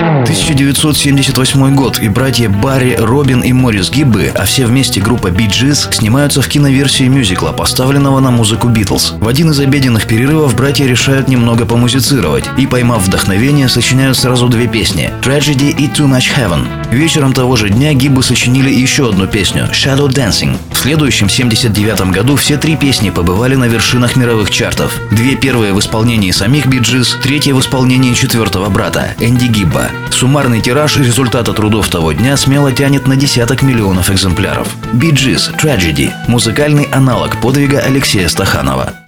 1978 год, и братья Барри, Робин и Морис Гиббы, а все вместе группа Bee Gees, снимаются в киноверсии мюзикла, поставленного на музыку Битлз. В один из обеденных перерывов братья решают немного помузицировать и, поймав вдохновение, сочиняют сразу две песни – Tragedy и Too Much Heaven. Вечером того же дня Гиббы сочинили еще одну песню – Shadow Dancing. В следующем, 79 году, все три песни побывали на вершинах мировых чартов. Две первые в исполнении самих Bee Gees, третья в исполнении четвертого брата – Энди Гибба. Суммарный тираж результата трудов того дня смело тянет на десяток миллионов экземпляров. Gees Tragedy – музыкальный аналог подвига Алексея Стаханова.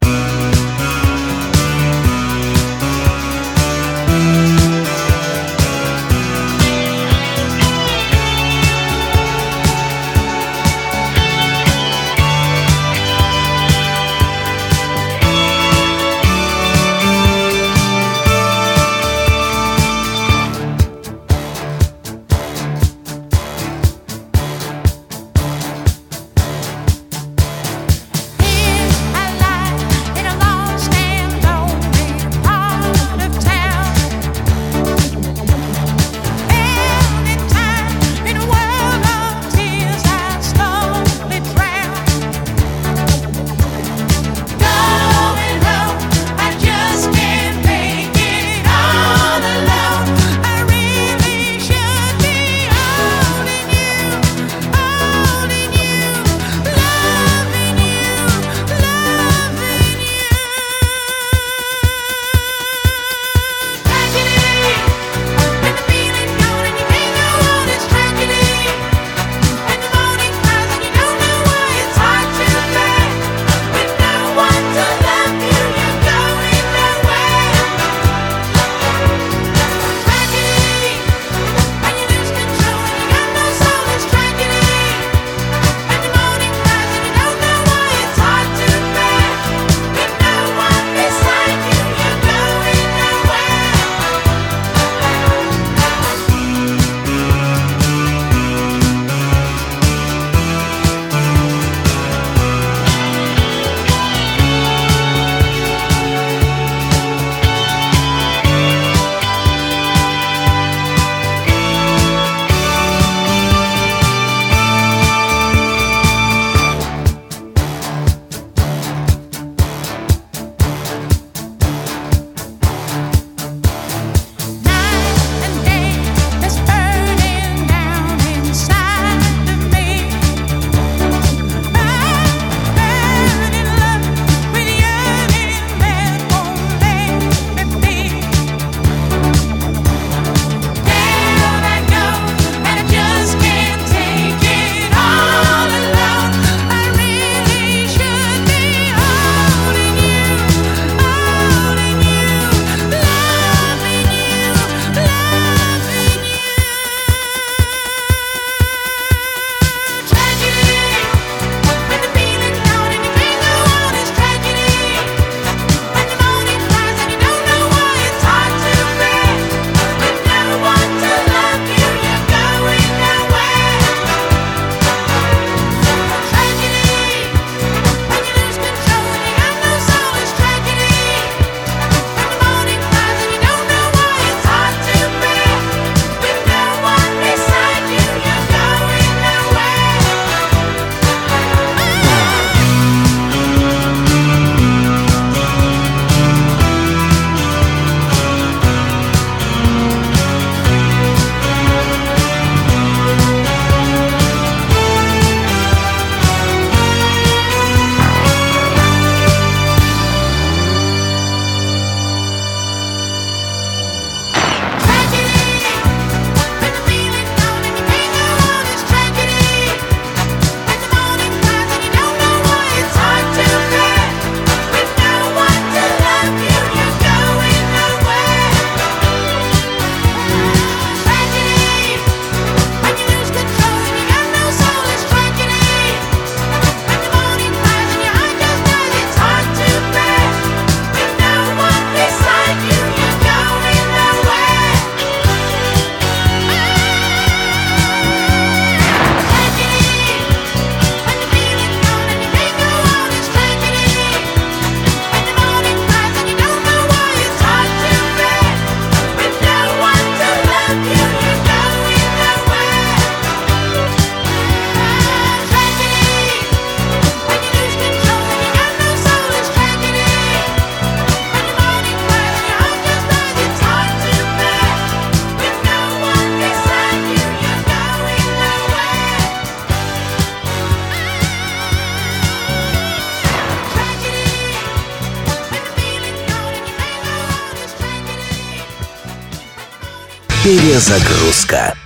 Перезагрузка.